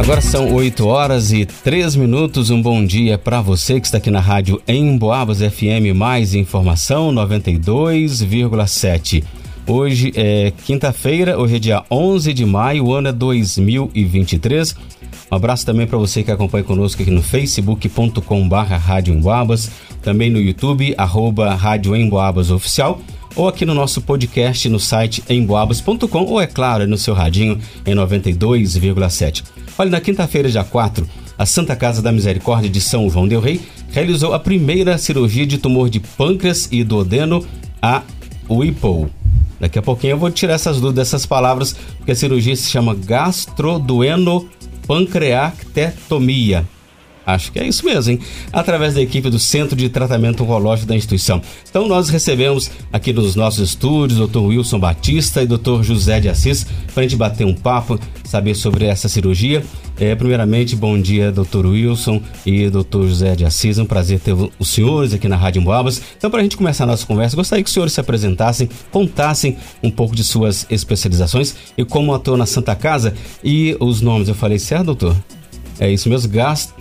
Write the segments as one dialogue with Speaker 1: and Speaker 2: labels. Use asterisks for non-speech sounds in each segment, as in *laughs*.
Speaker 1: Agora são 8 horas e 3 minutos. Um bom dia para você que está aqui na rádio em Boabas FM. Mais informação 92,7. Hoje é quinta-feira, hoje é dia 11 de maio, o ano é 2023. Um abraço também para você que acompanha conosco aqui no facebook.com barra Rádio Emboabas, também no YouTube, arroba Rádio Emboabas Oficial, ou aqui no nosso podcast no site emboabas.com, ou é claro, no seu radinho em 92,7. Olha, na quinta-feira, dia 4, a Santa Casa da Misericórdia de São João del Rei realizou a primeira cirurgia de tumor de pâncreas e duodeno, a Whipple. Daqui a pouquinho eu vou tirar essas dúvidas dessas palavras, porque a cirurgia se chama gastrodueno pancreatectomia. Acho que é isso mesmo, hein? Através da equipe do Centro de Tratamento Oncológico da instituição. Então, nós recebemos aqui nos nossos estúdios o Dr. Wilson Batista e Dr. José de Assis para a gente bater um papo, saber sobre essa cirurgia. É, primeiramente, bom dia, Dr. Wilson e Dr. José de Assis. É um prazer ter os senhores aqui na Rádio Emboabas. Então, para a gente começar a nossa conversa, gostaria que os senhores se apresentassem, contassem um pouco de suas especializações e como atuam na Santa Casa. E os nomes, eu falei certo, doutor? É isso mesmo, gasto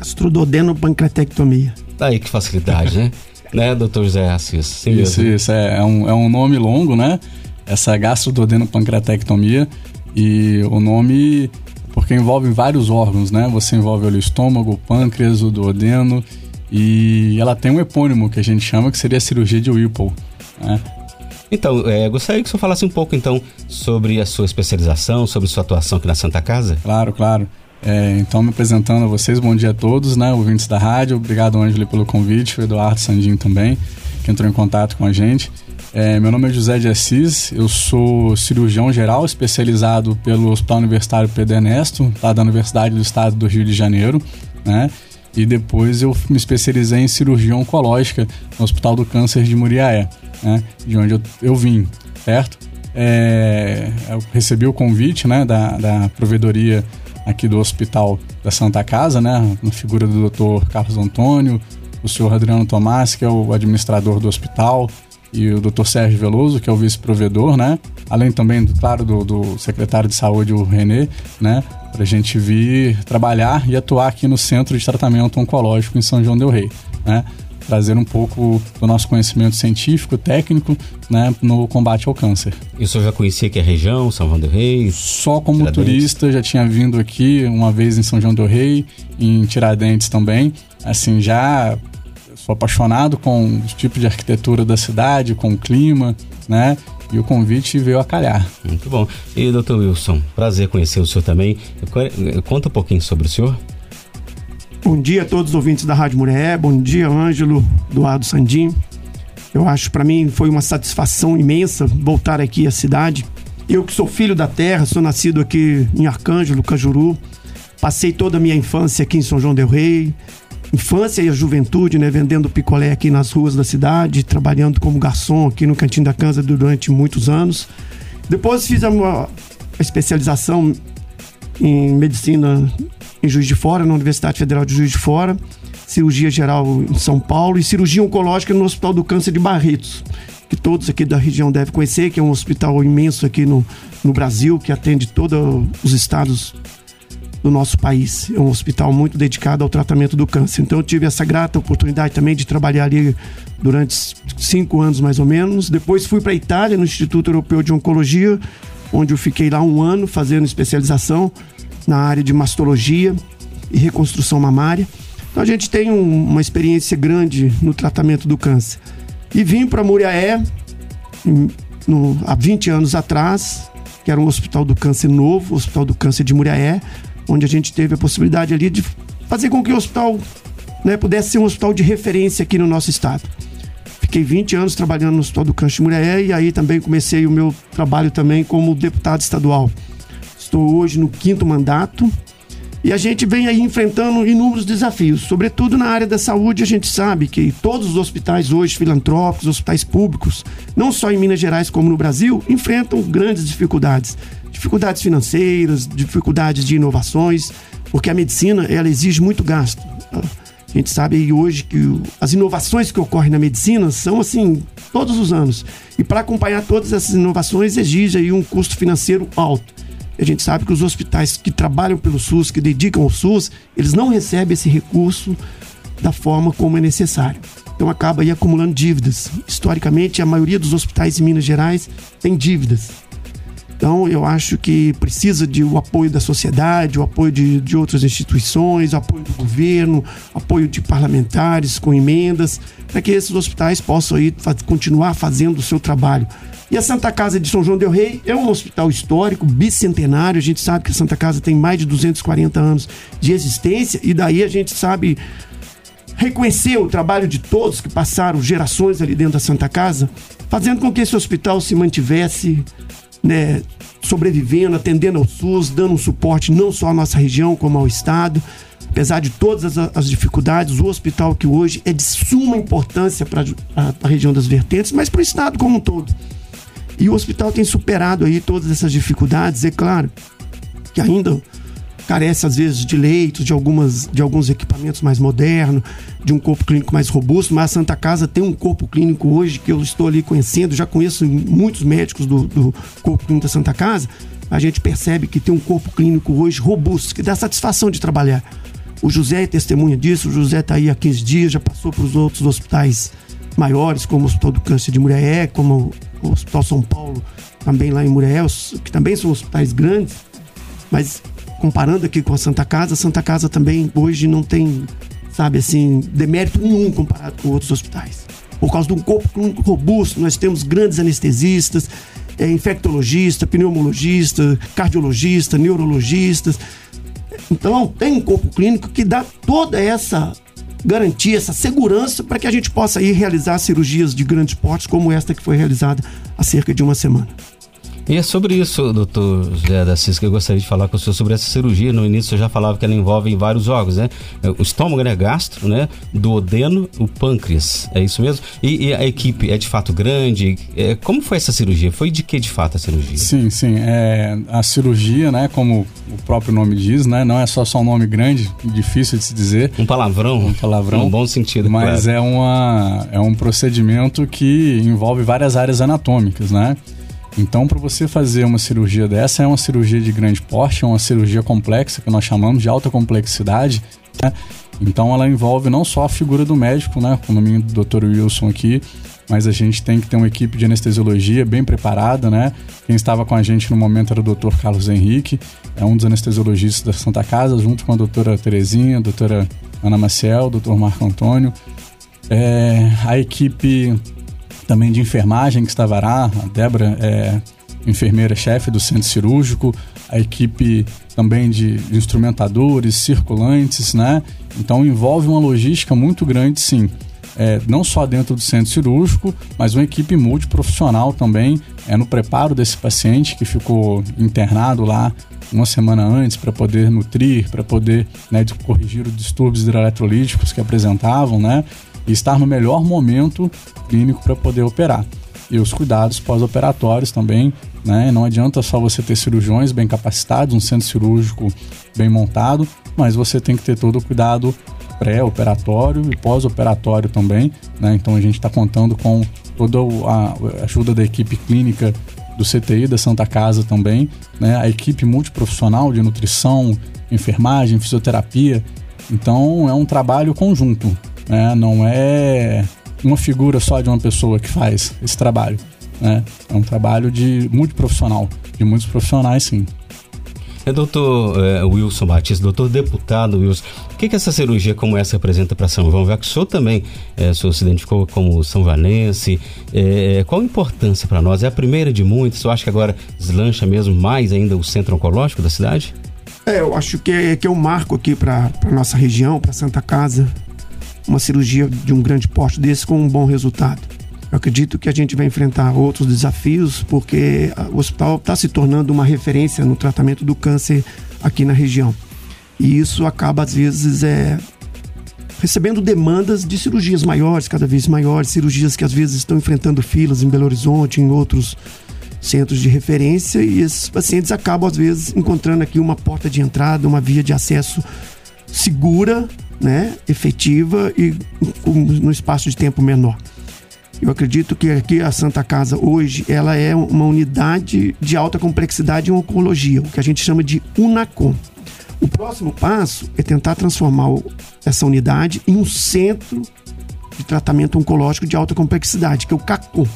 Speaker 2: Astrododenopancreatectomia.
Speaker 1: Aí que facilidade, né? *laughs* né, doutor José Assis?
Speaker 3: Sim isso, mesmo. isso. É, é, um, é um nome longo, né? Essa gastrododenopancreatectomia. E o nome, porque envolve vários órgãos, né? Você envolve o estômago, o pâncreas, o duodeno. E ela tem um epônimo que a gente chama que seria a cirurgia de Whipple. Né?
Speaker 1: Então, é, gostaria que o senhor falasse um pouco então sobre a sua especialização, sobre sua atuação aqui na Santa Casa.
Speaker 3: Claro, claro. É, então, me apresentando a vocês, bom dia a todos, né, ouvintes da rádio. Obrigado, Ângelo, pelo convite, o Eduardo Sandinho também, que entrou em contato com a gente. É, meu nome é José de Assis, eu sou cirurgião geral, especializado pelo Hospital Universitário Pedro Ernesto, lá da Universidade do Estado do Rio de Janeiro, né? E depois eu me especializei em cirurgia oncológica no Hospital do Câncer de Muriaé, né? De onde eu, eu vim, certo? É, eu recebi o convite, né, da, da provedoria aqui do Hospital da Santa Casa, né? Na figura do Dr. Carlos Antônio, o senhor Adriano Tomás, que é o administrador do hospital, e o Dr. Sérgio Veloso, que é o vice-provedor, né? Além também, claro, do, do, secretário de saúde, o Renê, né? Para a gente vir trabalhar e atuar aqui no Centro de Tratamento Oncológico em São João del Rei, né? Trazer um pouco do nosso conhecimento científico, técnico, né, no combate ao câncer.
Speaker 1: E o senhor já conhecia aqui a região, São João del Rei?
Speaker 3: Só como Tiradentes. turista, já tinha vindo aqui uma vez em São João del Rei, em Tiradentes também. Assim, já sou apaixonado com o tipo de arquitetura da cidade, com o clima, né? E o convite veio a calhar.
Speaker 1: Muito bom. E doutor Wilson, prazer conhecer o senhor também. Conta um pouquinho sobre o senhor.
Speaker 2: Bom dia a todos os ouvintes da Rádio Muré. Bom dia, Ângelo, Eduardo Sandim. Eu acho para mim foi uma satisfação imensa voltar aqui à cidade. Eu que sou filho da terra, sou nascido aqui em Arcângelo, Cajuru. Passei toda a minha infância aqui em São João del Rei. Infância e a juventude, né, vendendo picolé aqui nas ruas da cidade, trabalhando como garçom aqui no Cantinho da Cansa durante muitos anos. Depois fiz a, a especialização em medicina em Juiz de Fora, na Universidade Federal de Juiz de Fora, cirurgia geral em São Paulo e cirurgia oncológica no Hospital do Câncer de Barretos, que todos aqui da região devem conhecer, que é um hospital imenso aqui no, no Brasil, que atende todos os estados do nosso país. É um hospital muito dedicado ao tratamento do câncer. Então eu tive essa grata oportunidade também de trabalhar ali durante cinco anos mais ou menos. Depois fui para a Itália, no Instituto Europeu de Oncologia, onde eu fiquei lá um ano fazendo especialização na área de mastologia e reconstrução mamária. Então a gente tem um, uma experiência grande no tratamento do câncer. E vim para Muriaé no, há 20 anos atrás, que era um hospital do câncer novo, o Hospital do Câncer de Muriaé, onde a gente teve a possibilidade ali de fazer com que o hospital né, pudesse ser um hospital de referência aqui no nosso estado. Fiquei 20 anos trabalhando no Hospital do Câncer de Muriaé e aí também comecei o meu trabalho também como deputado estadual. Estou hoje no quinto mandato e a gente vem aí enfrentando inúmeros desafios, sobretudo na área da saúde. A gente sabe que todos os hospitais hoje filantrópicos, hospitais públicos, não só em Minas Gerais como no Brasil, enfrentam grandes dificuldades, dificuldades financeiras, dificuldades de inovações, porque a medicina ela exige muito gasto. A gente sabe hoje que as inovações que ocorrem na medicina são assim todos os anos e para acompanhar todas essas inovações exige aí um custo financeiro alto. A gente sabe que os hospitais que trabalham pelo SUS, que dedicam ao SUS, eles não recebem esse recurso da forma como é necessário. Então acaba aí acumulando dívidas. Historicamente, a maioria dos hospitais em Minas Gerais tem dívidas. Então, eu acho que precisa de o apoio da sociedade, o apoio de, de outras instituições, o apoio do governo, apoio de parlamentares com emendas, para que esses hospitais possam aí continuar fazendo o seu trabalho. E a Santa Casa de São João del Rei é um hospital histórico, bicentenário. A gente sabe que a Santa Casa tem mais de 240 anos de existência, e daí a gente sabe reconhecer o trabalho de todos que passaram gerações ali dentro da Santa Casa, fazendo com que esse hospital se mantivesse né, sobrevivendo, atendendo ao SUS, dando um suporte não só à nossa região, como ao Estado. Apesar de todas as, as dificuldades, o hospital que hoje é de suma importância para a, a região das vertentes, mas para o Estado como um todo. E o hospital tem superado aí todas essas dificuldades, é claro que ainda carece às vezes de leitos, de, algumas, de alguns equipamentos mais modernos, de um corpo clínico mais robusto, mas a Santa Casa tem um corpo clínico hoje que eu estou ali conhecendo, já conheço muitos médicos do, do corpo clínico da Santa Casa, a gente percebe que tem um corpo clínico hoje robusto, que dá satisfação de trabalhar. O José é testemunha disso, o José está aí há 15 dias, já passou para os outros hospitais maiores, como o Hospital do Câncer de Muriaé, como o Hospital São Paulo, também lá em Muriaé, que também são hospitais grandes, mas comparando aqui com a Santa Casa, a Santa Casa também hoje não tem, sabe assim, demérito nenhum comparado com outros hospitais. Por causa de um corpo robusto, nós temos grandes anestesistas, é, infectologista, pneumologista, cardiologista, neurologistas. Então, tem um corpo clínico que dá toda essa garantia, essa segurança para que a gente possa ir realizar cirurgias de grandes portes como esta que foi realizada há cerca de uma semana.
Speaker 1: E é sobre isso, doutor José da Cis, que eu gostaria de falar com o senhor sobre essa cirurgia. No início eu já falava que ela envolve vários órgãos, né? O estômago, né? Gastro, né? Duodeno, o pâncreas. É isso mesmo? E, e a equipe é de fato grande? É, como foi essa cirurgia? Foi de que de fato a cirurgia?
Speaker 3: Sim, sim. É, a cirurgia, né? Como o próprio nome diz, né? Não é só, só um nome grande, difícil de se dizer.
Speaker 1: Um palavrão.
Speaker 3: Um palavrão. *laughs*
Speaker 1: Um bom sentido,
Speaker 3: Mas
Speaker 1: claro.
Speaker 3: é, uma, é um procedimento que envolve várias áreas anatômicas, né? Então, para você fazer uma cirurgia dessa, é uma cirurgia de grande porte, é uma cirurgia complexa, que nós chamamos de alta complexidade. Né? Então, ela envolve não só a figura do médico, né, como o nome do Dr. Wilson aqui, mas a gente tem que ter uma equipe de anestesiologia bem preparada, né? Quem estava com a gente no momento era o Dr. Carlos Henrique, é um dos anestesiologistas da Santa Casa, junto com a doutora Terezinha, a doutora Ana Maciel, o Dr. Marco Antônio. É, a equipe também de enfermagem que estava lá, a Débora é enfermeira-chefe do centro cirúrgico, a equipe também de instrumentadores, circulantes, né? Então envolve uma logística muito grande, sim. É, não só dentro do centro cirúrgico, mas uma equipe multiprofissional também é no preparo desse paciente que ficou internado lá uma semana antes para poder nutrir, para poder né, corrigir os distúrbios hidroeletrolíticos que apresentavam, né? E estar no melhor momento clínico para poder operar. E os cuidados pós-operatórios também, né? Não adianta só você ter cirurgiões bem capacitados, um centro cirúrgico bem montado, mas você tem que ter todo o cuidado pré-operatório e pós-operatório também, né? Então a gente está contando com toda a ajuda da equipe clínica do CTI da Santa Casa também, né? A equipe multiprofissional de nutrição, enfermagem, fisioterapia. Então é um trabalho conjunto, né? Não é uma figura só de uma pessoa que faz esse trabalho. Né? É um trabalho de multiprofissional, de muitos profissionais, sim.
Speaker 1: É doutor é, Wilson Batista, doutor deputado Wilson, o que, que essa cirurgia como essa representa para São João? Já que o senhor também é, o senhor se identificou como São Vanense, é, qual a importância para nós? É a primeira de muitas? Eu acho que agora deslancha mesmo mais ainda o centro oncológico da cidade?
Speaker 2: É, eu acho que é, que é um marco aqui para nossa região, para Santa Casa, uma cirurgia de um grande porte desse com um bom resultado. Eu acredito que a gente vai enfrentar outros desafios, porque o hospital está se tornando uma referência no tratamento do câncer aqui na região. E isso acaba, às vezes, é, recebendo demandas de cirurgias maiores, cada vez maiores, cirurgias que às vezes estão enfrentando filas em Belo Horizonte, em outros centros de referência, e esses pacientes acabam, às vezes, encontrando aqui uma porta de entrada, uma via de acesso segura né, efetiva e no espaço de tempo menor. Eu acredito que aqui a Santa Casa hoje ela é uma unidade de alta complexidade em oncologia, o que a gente chama de UNACOM. O próximo passo é tentar transformar essa unidade em um centro de tratamento oncológico de alta complexidade, que é o CACOM.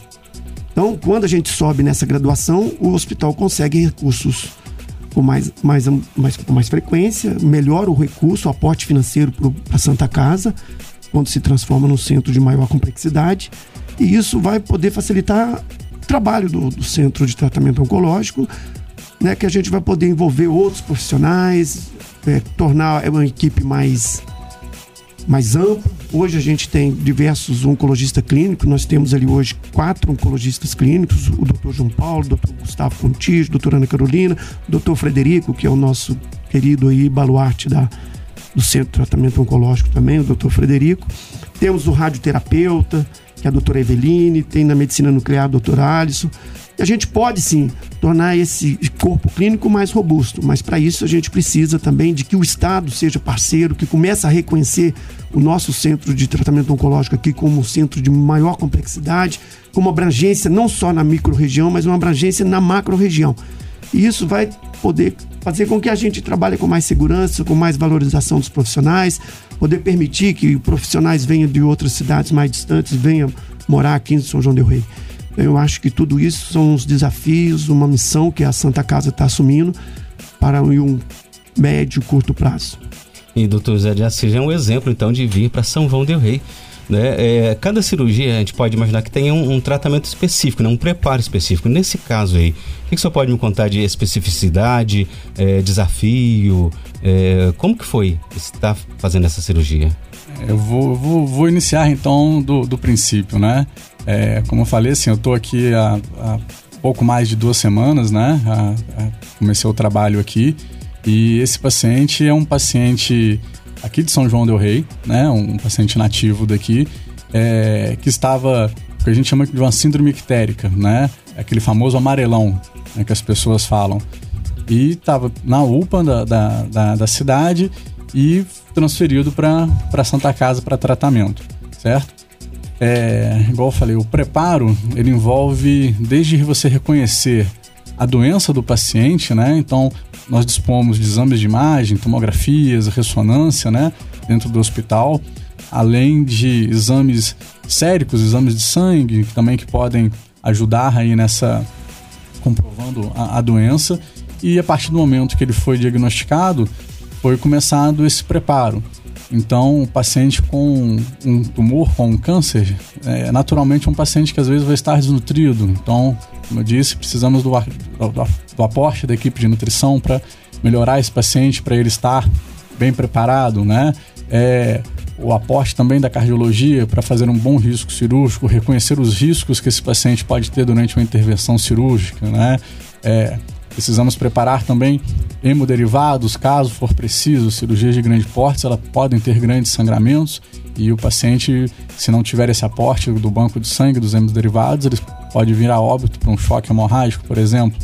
Speaker 2: Então, quando a gente sobe nessa graduação, o hospital consegue recursos com mais, mais, mais, com mais frequência, melhora o recurso, o aporte financeiro para a Santa Casa, quando se transforma num centro de maior complexidade e isso vai poder facilitar o trabalho do, do centro de tratamento oncológico, né, que a gente vai poder envolver outros profissionais, é, tornar uma equipe mais, mais ampla. Hoje a gente tem diversos oncologistas clínicos, nós temos ali hoje quatro oncologistas clínicos, o doutor João Paulo, o doutor Gustavo Contis, a doutora Ana Carolina, o doutor Frederico, que é o nosso querido aí baluarte da, do Centro de Tratamento Oncológico também, o doutor Frederico. Temos o radioterapeuta, que é a doutora Eveline, tem na medicina nuclear a doutora Alisson. E a gente pode sim tornar esse corpo clínico mais robusto, mas para isso a gente precisa também de que o Estado seja parceiro, que comece a reconhecer o nosso centro de tratamento oncológico aqui como um centro de maior complexidade, com uma abrangência não só na micro-região, mas uma abrangência na macro-região. E isso vai poder fazer com que a gente trabalhe com mais segurança, com mais valorização dos profissionais, poder permitir que profissionais venham de outras cidades mais distantes, venham morar aqui em São João del Rei. Eu acho que tudo isso são os desafios, uma missão que a Santa Casa está assumindo para um médio, curto prazo.
Speaker 1: E doutor Zé de Assis é um exemplo, então, de vir para São João del Rei. Né? É, cada cirurgia, a gente pode imaginar que tem um, um tratamento específico, né? um preparo específico. Nesse caso aí, o que, que o senhor pode me contar de especificidade, é, desafio? É, como que foi estar fazendo essa cirurgia?
Speaker 3: Eu vou, vou, vou iniciar então do, do princípio, né? É, como eu falei, assim, eu estou aqui há, há, pouco mais de duas semanas, né? A, a, comecei o trabalho aqui e esse paciente é um paciente aqui de São João del Rei, né? Um paciente nativo daqui é, que estava, que a gente chama de uma síndrome ictérica, né? Aquele famoso amarelão né, que as pessoas falam e estava na UPA da, da, da, da, cidade e transferido para Santa Casa para tratamento, certo? É, igual eu falei, o preparo ele envolve desde você reconhecer a doença do paciente, né? Então nós dispomos de exames de imagem, tomografias, ressonância, né? Dentro do hospital, além de exames séricos, exames de sangue, também que podem ajudar aí nessa comprovando a, a doença e a partir do momento que ele foi diagnosticado, foi começado esse preparo. Então, o paciente com um tumor, com um câncer, é naturalmente um paciente que às vezes vai estar desnutrido. Então, como eu disse, precisamos do, do, do aporte da equipe de nutrição para melhorar esse paciente, para ele estar bem preparado, né? É, o aporte também da cardiologia para fazer um bom risco cirúrgico, reconhecer os riscos que esse paciente pode ter durante uma intervenção cirúrgica, né? É, Precisamos preparar também hemoderivados, caso for preciso, cirurgias de grande porte, elas podem ter grandes sangramentos e o paciente, se não tiver esse aporte do banco de sangue, dos hemoderivados, ele pode vir a óbito por um choque hemorrágico, por exemplo,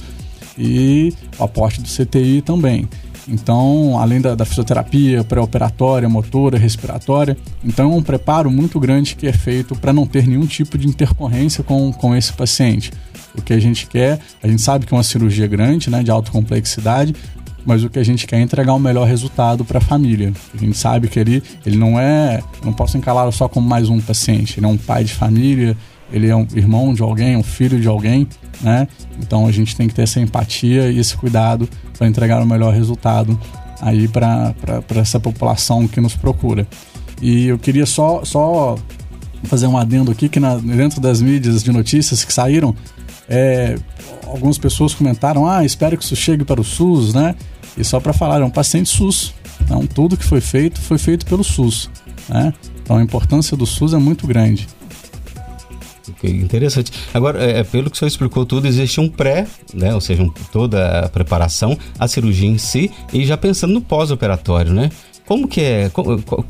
Speaker 3: e o aporte do CTI também. Então, além da, da fisioterapia pré-operatória, motora, respiratória, então é um preparo muito grande que é feito para não ter nenhum tipo de intercorrência com, com esse paciente. O que a gente quer, a gente sabe que é uma cirurgia grande, né, de alta complexidade, mas o que a gente quer é entregar o melhor resultado para a família. A gente sabe que ele, ele não é, não posso encarar só como mais um paciente, ele é um pai de família, ele é um irmão de alguém, um filho de alguém, né? Então a gente tem que ter essa empatia e esse cuidado para entregar o melhor resultado aí para essa população que nos procura. E eu queria só, só fazer um adendo aqui que na, dentro das mídias de notícias que saíram, é, algumas pessoas comentaram: ah, espero que isso chegue para o SUS, né? E só para falar, é um paciente SUS. Então, tudo que foi feito foi feito pelo SUS. Né? Então, a importância do SUS é muito grande.
Speaker 1: Okay, interessante. Agora, é, é, pelo que o senhor explicou tudo, existe um pré, né? Ou seja, um, toda a preparação, a cirurgia em si, e já pensando no pós-operatório, né? Como que é?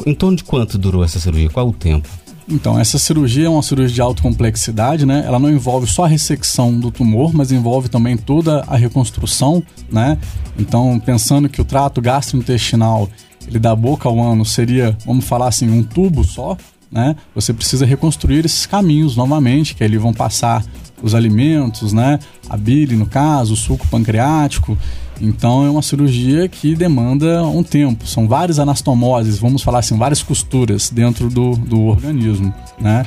Speaker 1: Em torno de quanto durou essa cirurgia? Qual o tempo?
Speaker 3: Então, essa cirurgia é uma cirurgia de alta complexidade, né? Ela não envolve só a ressecção do tumor, mas envolve também toda a reconstrução, né? Então, pensando que o trato gastrointestinal ele da boca ao ano seria, vamos falar assim, um tubo só, né, você precisa reconstruir esses caminhos novamente, que ali vão passar os alimentos, né, a bile no caso, o suco pancreático. Então é uma cirurgia que demanda um tempo. São várias anastomoses, vamos falar assim, várias costuras dentro do, do organismo, né?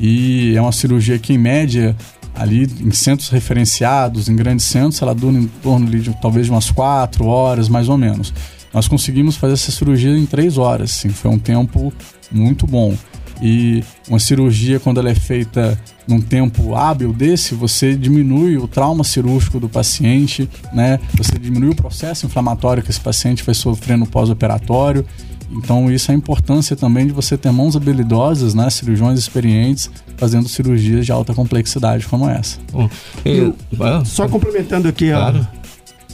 Speaker 3: E é uma cirurgia que, em média, ali em centros referenciados, em grandes centros, ela dura em torno de talvez de umas quatro horas, mais ou menos. Nós conseguimos fazer essa cirurgia em três horas, assim, foi um tempo muito bom. E uma cirurgia, quando ela é feita num tempo hábil desse, você diminui o trauma cirúrgico do paciente, né? Você diminui o processo inflamatório que esse paciente vai sofrer no pós-operatório. Então, isso é a importância também de você ter mãos habilidosas, né? Cirurgiões experientes fazendo cirurgias de alta complexidade como essa. Bom,
Speaker 2: eu, ah, só complementando aqui claro.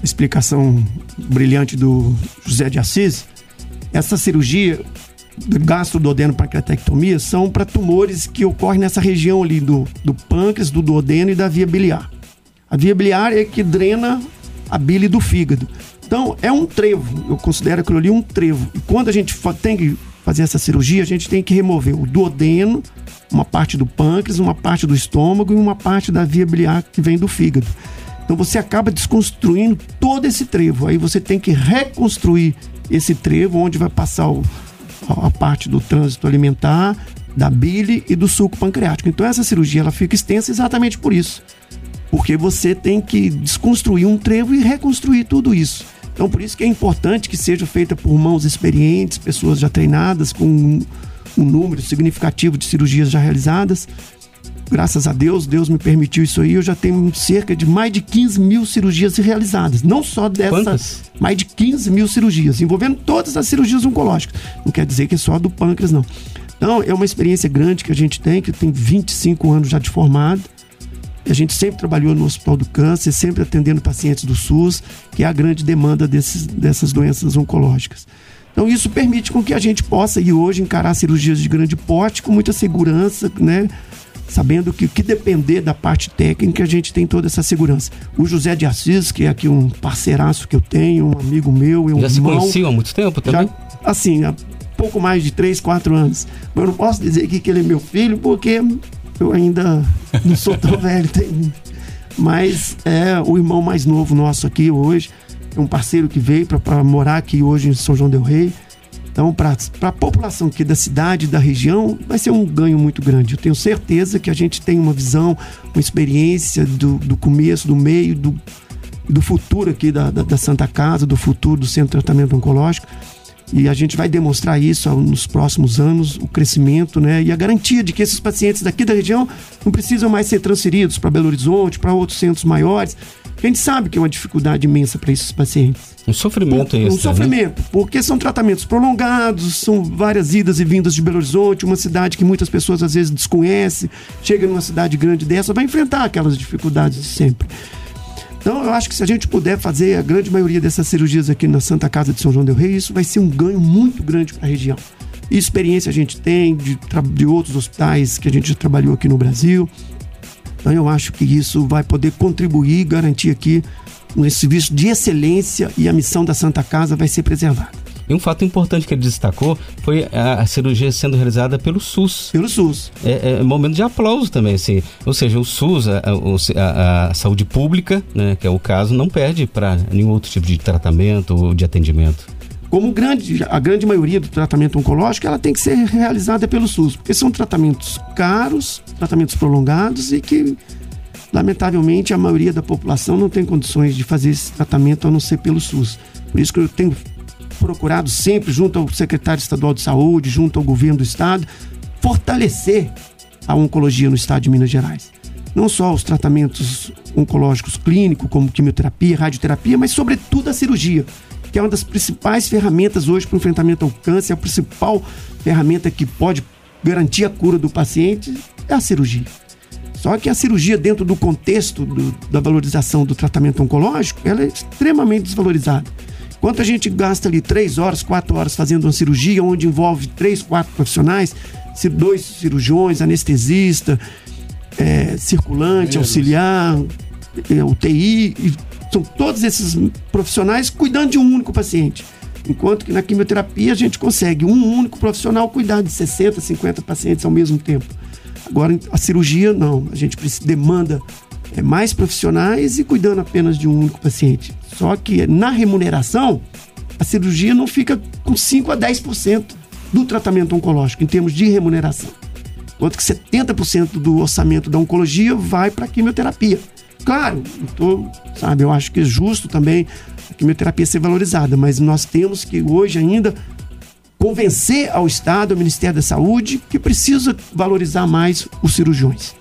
Speaker 2: a explicação brilhante do José de Assis, essa cirurgia gastrododeno-pancreatectomia são para tumores que ocorrem nessa região ali do, do pâncreas, do duodeno e da via biliar. A via biliar é que drena a bile do fígado. Então, é um trevo. Eu considero aquilo ali um trevo. E quando a gente tem que fazer essa cirurgia, a gente tem que remover o duodeno, uma parte do pâncreas, uma parte do estômago e uma parte da via biliar que vem do fígado. Então você acaba desconstruindo todo esse trevo. Aí você tem que reconstruir esse trevo, onde vai passar o, a parte do trânsito alimentar, da bile e do suco pancreático. Então essa cirurgia ela fica extensa exatamente por isso. Porque você tem que desconstruir um trevo e reconstruir tudo isso. Então por isso que é importante que seja feita por mãos experientes, pessoas já treinadas com um, um número significativo de cirurgias já realizadas, graças a Deus, Deus me permitiu isso aí. Eu já tenho cerca de mais de 15 mil cirurgias realizadas. Não só dessas, mais de 15 mil cirurgias, envolvendo todas as cirurgias oncológicas. Não quer dizer que é só do pâncreas, não. Então, é uma experiência grande que a gente tem, que tem 25 anos já de formado. A gente sempre trabalhou no Hospital do Câncer, sempre atendendo pacientes do SUS, que é a grande demanda desses, dessas doenças oncológicas. Então isso permite com que a gente possa ir hoje encarar cirurgias de grande porte com muita segurança, né? Sabendo que o que depender da parte técnica, a gente tem toda essa segurança. O José de Assis, que é aqui um parceiraço que eu tenho, um amigo meu,
Speaker 1: eu
Speaker 2: Já
Speaker 1: se conheciam há muito tempo também? Já,
Speaker 2: assim, há pouco mais de 3, 4 anos. Mas eu não posso dizer aqui que ele é meu filho, porque eu ainda não sou tão *laughs* velho. Tem... Mas é o irmão mais novo nosso aqui hoje. É um parceiro que veio para morar aqui hoje em São João Del Rei. Então, para a população aqui da cidade, da região, vai ser um ganho muito grande. Eu tenho certeza que a gente tem uma visão, uma experiência do, do começo, do meio, do, do futuro aqui da, da, da Santa Casa, do futuro do Centro de Tratamento Oncológico. E a gente vai demonstrar isso nos próximos anos, o crescimento né, e a garantia de que esses pacientes daqui da região não precisam mais ser transferidos para Belo Horizonte, para outros centros maiores. A gente sabe que é uma dificuldade imensa para esses pacientes.
Speaker 1: Um sofrimento esse,
Speaker 2: Um sofrimento, né? porque são tratamentos prolongados, são várias idas e vindas de Belo Horizonte, uma cidade que muitas pessoas às vezes desconhecem, chega numa cidade grande dessa, vai enfrentar aquelas dificuldades de sempre. Então, eu acho que se a gente puder fazer a grande maioria dessas cirurgias aqui na Santa Casa de São João del Rei, isso vai ser um ganho muito grande para a região. E experiência a gente tem de, de outros hospitais que a gente já trabalhou aqui no Brasil. Então, eu acho que isso vai poder contribuir e garantir aqui um serviço de excelência e a missão da Santa Casa vai ser preservada.
Speaker 1: E um fato importante que ele destacou foi a cirurgia sendo realizada pelo SUS.
Speaker 2: Pelo SUS.
Speaker 1: É, é momento de aplauso também, assim. Ou seja, o SUS, a, a, a saúde pública, né, que é o caso, não perde para nenhum outro tipo de tratamento ou de atendimento.
Speaker 2: Como grande, a grande maioria do tratamento oncológico, ela tem que ser realizada pelo SUS, porque são tratamentos caros, tratamentos prolongados e que lamentavelmente a maioria da população não tem condições de fazer esse tratamento a não ser pelo SUS. Por isso que eu tenho procurado sempre, junto ao secretário estadual de saúde, junto ao governo do estado, fortalecer a oncologia no estado de Minas Gerais. Não só os tratamentos oncológicos clínicos, como quimioterapia, radioterapia, mas sobretudo a cirurgia, que é uma das principais ferramentas hoje para o enfrentamento ao câncer, a principal ferramenta que pode garantir a cura do paciente é a cirurgia. Só que a cirurgia, dentro do contexto do, da valorização do tratamento oncológico, ela é extremamente desvalorizada. Enquanto a gente gasta ali três horas, quatro horas fazendo uma cirurgia, onde envolve três, quatro profissionais, dois cirurgiões, anestesista, é, circulante, auxiliar, é, UTI, são todos esses profissionais cuidando de um único paciente. Enquanto que na quimioterapia a gente consegue um único profissional cuidar de 60, 50 pacientes ao mesmo tempo. Agora, a cirurgia, não. A gente demanda é, mais profissionais e cuidando apenas de um único paciente. Só que na remuneração, a cirurgia não fica com 5 a 10% do tratamento oncológico, em termos de remuneração. Enquanto que 70% do orçamento da oncologia vai para a quimioterapia. Claro, tô, sabe, eu acho que é justo também a quimioterapia ser valorizada, mas nós temos que hoje ainda convencer ao Estado, ao Ministério da Saúde, que precisa valorizar mais os cirurgiões.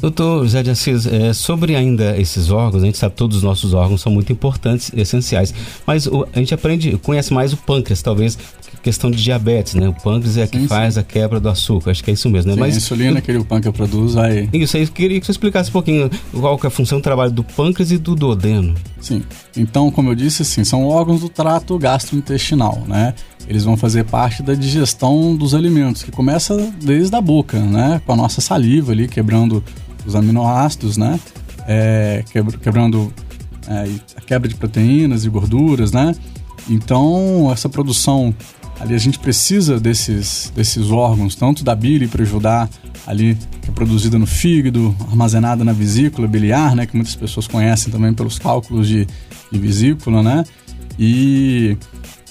Speaker 1: Doutor José de Assis, é, sobre ainda esses órgãos, a gente sabe que todos os nossos órgãos são muito importantes, essenciais, mas o, a gente aprende, conhece mais o pâncreas, talvez questão de diabetes, né? O pâncreas é sim, que sim. faz a quebra do açúcar, acho que é isso mesmo, né?
Speaker 3: Sim, mas a insulina que o pâncreas produz vai...
Speaker 1: Isso aí, eu queria que você explicasse um pouquinho qual que é a função do trabalho do pâncreas e do duodeno.
Speaker 3: Sim, então, como eu disse, assim, são órgãos do trato gastrointestinal, né? Eles vão fazer parte da digestão dos alimentos, que começa desde a boca, né? Com a nossa saliva ali, quebrando os aminoácidos, né? É, quebrando é, a quebra de proteínas e gorduras, né? Então, essa produção ali a gente precisa desses, desses órgãos, tanto da bile para ajudar ali, que é produzida no fígado, armazenada na vesícula biliar, né? Que muitas pessoas conhecem também pelos cálculos de, de vesícula, né? E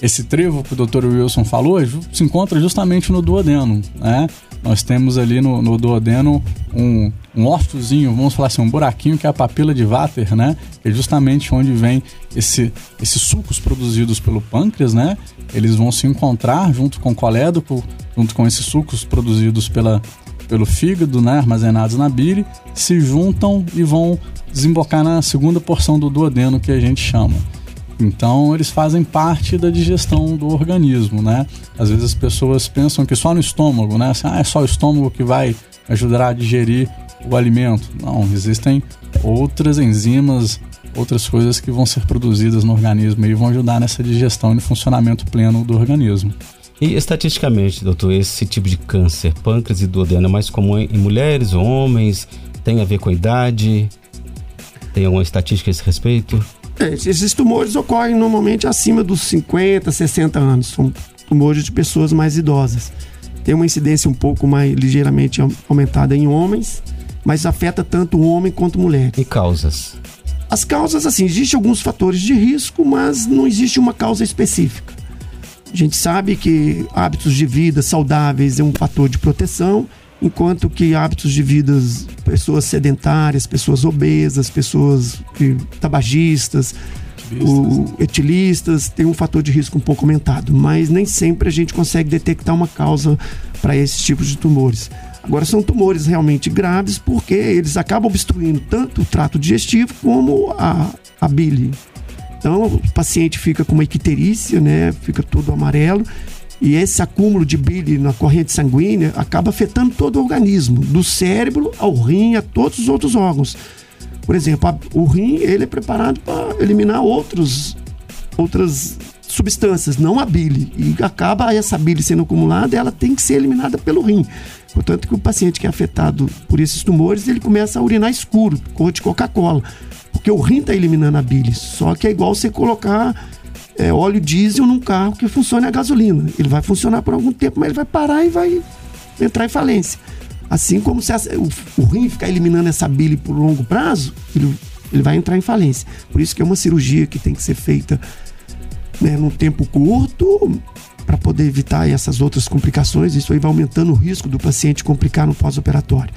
Speaker 3: esse trevo que o Dr. Wilson falou se encontra justamente no duodeno, né? Nós temos ali no, no duodeno um, um ósseozinho, vamos falar assim, um buraquinho que é a papila de Vater, né? É justamente onde vem esse, esses sucos produzidos pelo pâncreas, né? Eles vão se encontrar junto com o colédopo, junto com esses sucos produzidos pela, pelo fígado, né? Armazenados na bile, se juntam e vão desembocar na segunda porção do duodeno que a gente chama. Então, eles fazem parte da digestão do organismo, né? Às vezes as pessoas pensam que só no estômago, né? Assim, ah, é só o estômago que vai ajudar a digerir o alimento. Não, existem outras enzimas, outras coisas que vão ser produzidas no organismo e vão ajudar nessa digestão e no funcionamento pleno do organismo.
Speaker 1: E estatisticamente, doutor, esse tipo de câncer, pâncreas e duodeno, é mais comum em mulheres ou homens? Tem a ver com a idade? Tem alguma estatística a esse respeito?
Speaker 2: Esses tumores ocorrem normalmente acima dos 50, 60 anos. São tumores de pessoas mais idosas. Tem uma incidência um pouco mais ligeiramente aumentada em homens, mas afeta tanto o homem quanto mulher.
Speaker 1: E causas?
Speaker 2: As causas, assim, existem alguns fatores de risco, mas não existe uma causa específica. A gente sabe que hábitos de vida saudáveis é um fator de proteção enquanto que hábitos de vida, pessoas sedentárias, pessoas obesas, pessoas tabagistas, o, etilistas, tem um fator de risco um pouco aumentado, mas nem sempre a gente consegue detectar uma causa para esses tipos de tumores. Agora, são tumores realmente graves porque eles acabam obstruindo tanto o trato digestivo como a, a bile. Então, o paciente fica com uma icterícia, né? Fica todo amarelo e esse acúmulo de bile na corrente sanguínea acaba afetando todo o organismo, do cérebro ao rim, a todos os outros órgãos. Por exemplo, a, o rim ele é preparado para eliminar outros, outras substâncias, não a bile. E acaba essa bile sendo acumulada, ela tem que ser eliminada pelo rim. Portanto, que o paciente que é afetado por esses tumores, ele começa a urinar escuro, cor de Coca-Cola. Porque o rim está eliminando a bile. Só que é igual você colocar é, óleo diesel num carro que funcione a gasolina. Ele vai funcionar por algum tempo, mas ele vai parar e vai entrar em falência. Assim como se o, o rim ficar eliminando essa bile por longo prazo, ele, ele vai entrar em falência. Por isso que é uma cirurgia que tem que ser feita né, num tempo curto para poder evitar essas outras complicações. Isso aí vai aumentando o risco do paciente complicar no pós-operatório.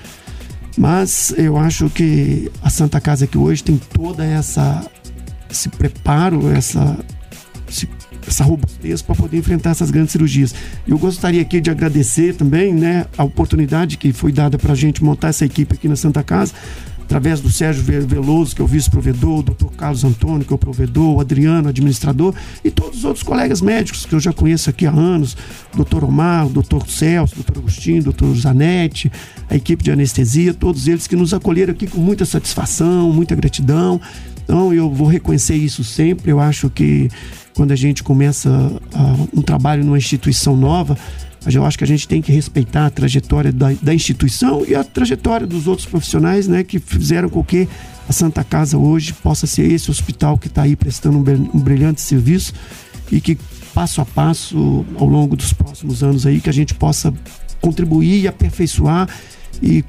Speaker 2: Mas eu acho que a Santa Casa aqui hoje tem toda essa esse preparo, essa essa robustez para poder enfrentar essas grandes cirurgias. Eu gostaria aqui de agradecer também né, a oportunidade que foi dada para a gente montar essa equipe aqui na Santa Casa, através do Sérgio Veloso, que é o vice-provedor, o doutor Carlos Antônio, que é o provedor, o Adriano, administrador, e todos os outros colegas médicos que eu já conheço aqui há anos, doutor Omar, doutor Celso, doutor Agostinho, doutor Zanetti, a equipe de anestesia, todos eles que nos acolheram aqui com muita satisfação, muita gratidão. Então eu vou reconhecer isso sempre. Eu acho que quando a gente começa uh, um trabalho numa instituição nova, eu acho que a gente tem que respeitar a trajetória da, da instituição e a trajetória dos outros profissionais né, que fizeram com que a Santa Casa hoje possa ser esse hospital que está aí prestando um, brilhante serviço e que passo a passo ao longo dos próximos anos aí que a gente possa contribuir e aperfeiçoar e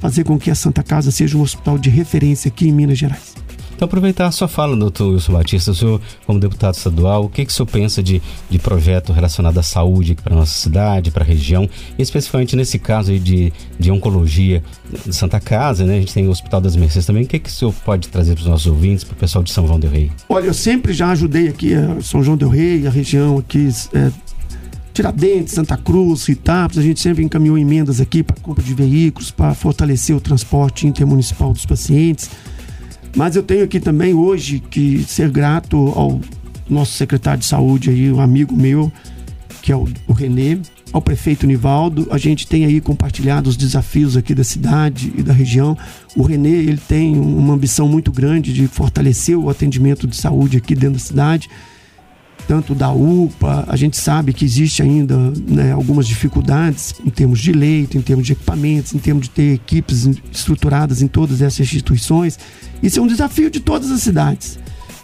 Speaker 2: fazer com que a Santa Casa seja um hospital de referência aqui em Minas Gerais.
Speaker 1: Então, aproveitar a sua fala, doutor Wilson Batista, o senhor, como deputado estadual, o que, que o senhor pensa de, de projeto relacionado à saúde para nossa cidade, para a região, especificamente nesse caso aí de, de oncologia de Santa Casa, né? A gente tem o Hospital das Mercês também. O que, que o senhor pode trazer para os nossos ouvintes, para o pessoal de São João del Rei?
Speaker 2: Olha, eu sempre já ajudei aqui a São João del Rei, a região aqui, é, Tiradentes, Santa Cruz, Itapos, a gente sempre encaminhou emendas aqui para compra de veículos, para fortalecer o transporte intermunicipal dos pacientes. Mas eu tenho aqui também hoje que ser grato ao nosso secretário de saúde aí, um amigo meu, que é o, o Renê, ao prefeito Nivaldo. A gente tem aí compartilhado os desafios aqui da cidade e da região. O Renê, ele tem uma ambição muito grande de fortalecer o atendimento de saúde aqui dentro da cidade tanto da UPA, a gente sabe que existe ainda né, algumas dificuldades em termos de leito, em termos de equipamentos, em termos de ter equipes estruturadas em todas essas instituições. Isso é um desafio de todas as cidades.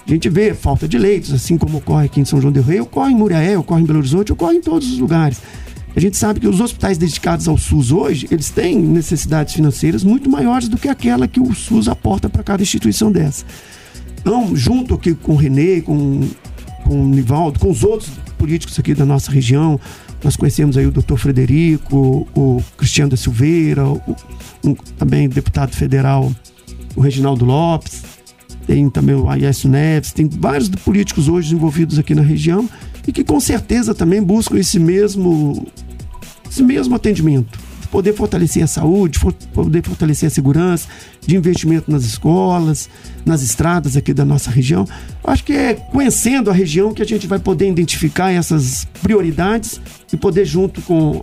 Speaker 2: A gente vê falta de leitos, assim como ocorre aqui em São João del Rei, ocorre em Muriaé, ocorre em Belo Horizonte, ocorre em todos os lugares. A gente sabe que os hospitais dedicados ao SUS hoje, eles têm necessidades financeiras muito maiores do que aquela que o SUS aporta para cada instituição dessa. Então, junto aqui com o Renê, com com o Nivaldo, com os outros políticos aqui da nossa região. Nós conhecemos aí o doutor Frederico, o Cristiano da Silveira, o, um, também deputado federal, o Reginaldo Lopes, tem também o Aécio Neves, tem vários políticos hoje envolvidos aqui na região e que com certeza também buscam esse mesmo, esse mesmo atendimento poder fortalecer a saúde, poder fortalecer a segurança, de investimento nas escolas, nas estradas aqui da nossa região. Acho que é conhecendo a região que a gente vai poder identificar essas prioridades e poder, junto com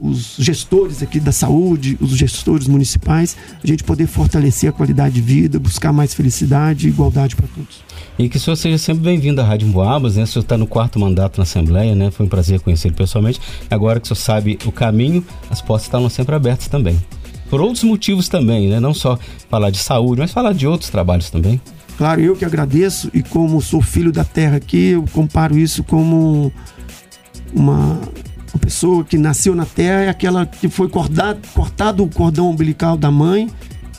Speaker 2: os gestores aqui da saúde, os gestores municipais, a gente poder fortalecer a qualidade de vida, buscar mais felicidade e igualdade para todos.
Speaker 1: E que o senhor seja sempre bem-vindo à Rádio Boabas, né? O senhor está no quarto mandato na Assembleia, né? Foi um prazer conhecê-lo pessoalmente. Agora que o senhor sabe o caminho, as portas estão sempre abertas também. Por outros motivos também, né? Não só falar de saúde, mas falar de outros trabalhos também.
Speaker 2: Claro, eu que agradeço e como sou filho da terra aqui, eu comparo isso como uma uma pessoa que nasceu na terra é aquela que foi cortado, cortado o cordão umbilical da mãe.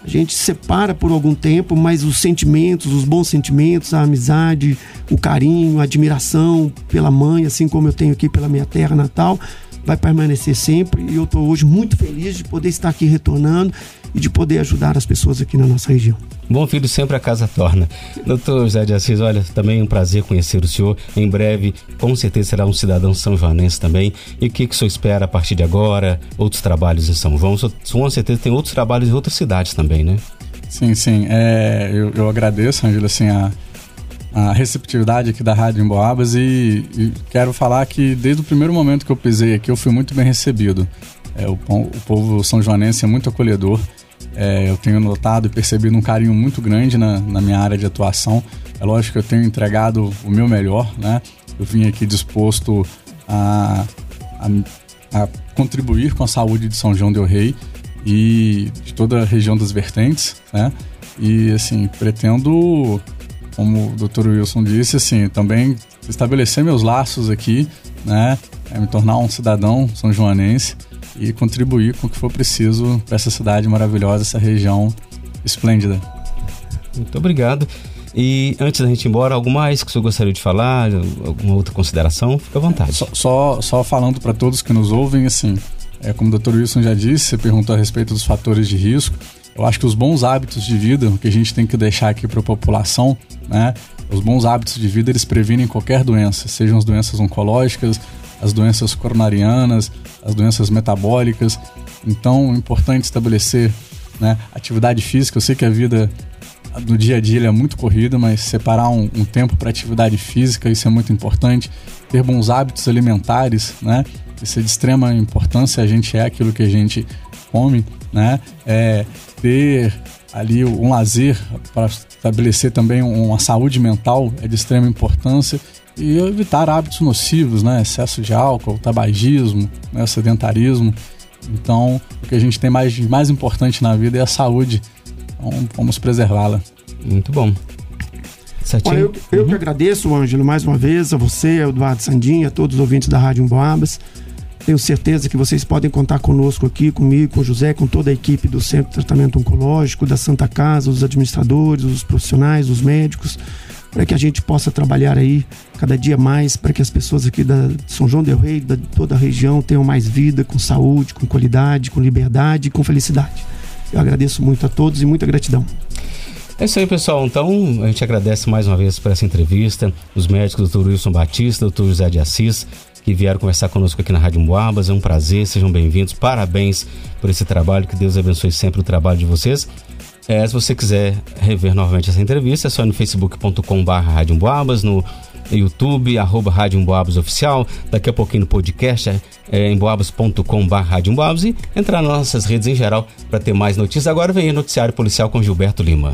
Speaker 2: A gente se separa por algum tempo, mas os sentimentos, os bons sentimentos, a amizade, o carinho, a admiração pela mãe, assim como eu tenho aqui pela minha terra natal, vai permanecer sempre. E eu estou hoje muito feliz de poder estar aqui retornando e de poder ajudar as pessoas aqui na nossa região.
Speaker 1: Bom filho sempre a casa torna. Doutor José de Assis, olha, também é um prazer conhecer o senhor. Em breve, com certeza será um cidadão são joanense também. E o que, que o senhor espera a partir de agora? Outros trabalhos em São João? Com certeza tem outros trabalhos em outras cidades também, né?
Speaker 3: Sim, sim. É, eu, eu agradeço, Angela, assim, a, a receptividade aqui da Rádio Emboabas e, e, quero falar que desde o primeiro momento que eu pisei aqui eu fui muito bem recebido. É, o, o povo são joanense é muito acolhedor. É, eu tenho notado e percebido um carinho muito grande na, na, minha área de atuação. É lógico que eu tenho entregado o meu melhor, né? Eu vim aqui disposto a, a, a contribuir com a saúde de São João del Rei e de toda a região das vertentes, né? E assim, pretendo, como o Dr. Wilson disse, assim, também estabelecer meus laços aqui, né? É, me tornar um cidadão são joanense e contribuir com o que for preciso para essa cidade maravilhosa, essa região esplêndida.
Speaker 1: Muito obrigado. E antes da gente ir embora, algo mais que o senhor gostaria de falar? Alguma outra consideração? Fique à vontade.
Speaker 3: Só, só, só falando para todos que nos ouvem, assim, é, como o Dr. Wilson já disse, você perguntou a respeito dos fatores de risco. Eu acho que os bons hábitos de vida, que a gente tem que deixar aqui para a população, né? Os bons hábitos de vida, eles previnem qualquer doença, sejam as doenças oncológicas, as doenças coronarianas, as doenças metabólicas. Então, é importante estabelecer né, atividade física. Eu sei que a vida do dia a dia é muito corrida, mas separar um, um tempo para atividade física, isso é muito importante. Ter bons hábitos alimentares, né? Isso é de extrema importância, a gente é aquilo que a gente come, né? É ter ali um lazer para estabelecer também uma saúde mental é de extrema importância e evitar hábitos nocivos, né? Excesso de álcool, tabagismo, né? sedentarismo. Então, o que a gente tem mais, mais importante na vida é a saúde. Então, vamos preservá-la.
Speaker 1: Muito bom.
Speaker 2: Olha, eu, eu uhum. que agradeço, Ângelo, mais uma vez, a você, ao Eduardo Sandin, a todos os ouvintes da Rádio Emboabas. Tenho certeza que vocês podem contar conosco aqui, comigo, com o José, com toda a equipe do Centro de Tratamento Oncológico, da Santa Casa, os administradores, os profissionais, os médicos, para que a gente possa trabalhar aí cada dia mais, para que as pessoas aqui da São João del Rei, da toda a região, tenham mais vida, com saúde, com qualidade, com liberdade e com felicidade. Eu agradeço muito a todos e muita gratidão.
Speaker 1: É isso aí, pessoal. Então, a gente agradece mais uma vez por essa entrevista. Os médicos, doutor Wilson Batista, doutor José de Assis, que vieram conversar conosco aqui na Rádio Moabas. É um prazer, sejam bem-vindos. Parabéns por esse trabalho, que Deus abençoe sempre o trabalho de vocês. É, se você quiser rever novamente essa entrevista, é só no facebook.com.br no YouTube, arroba Rádio Emboabas Oficial, daqui a pouquinho no podcast, é, é emboabas.com.br e entrar nas nossas redes em geral para ter mais notícias. Agora vem o Noticiário Policial com Gilberto Lima.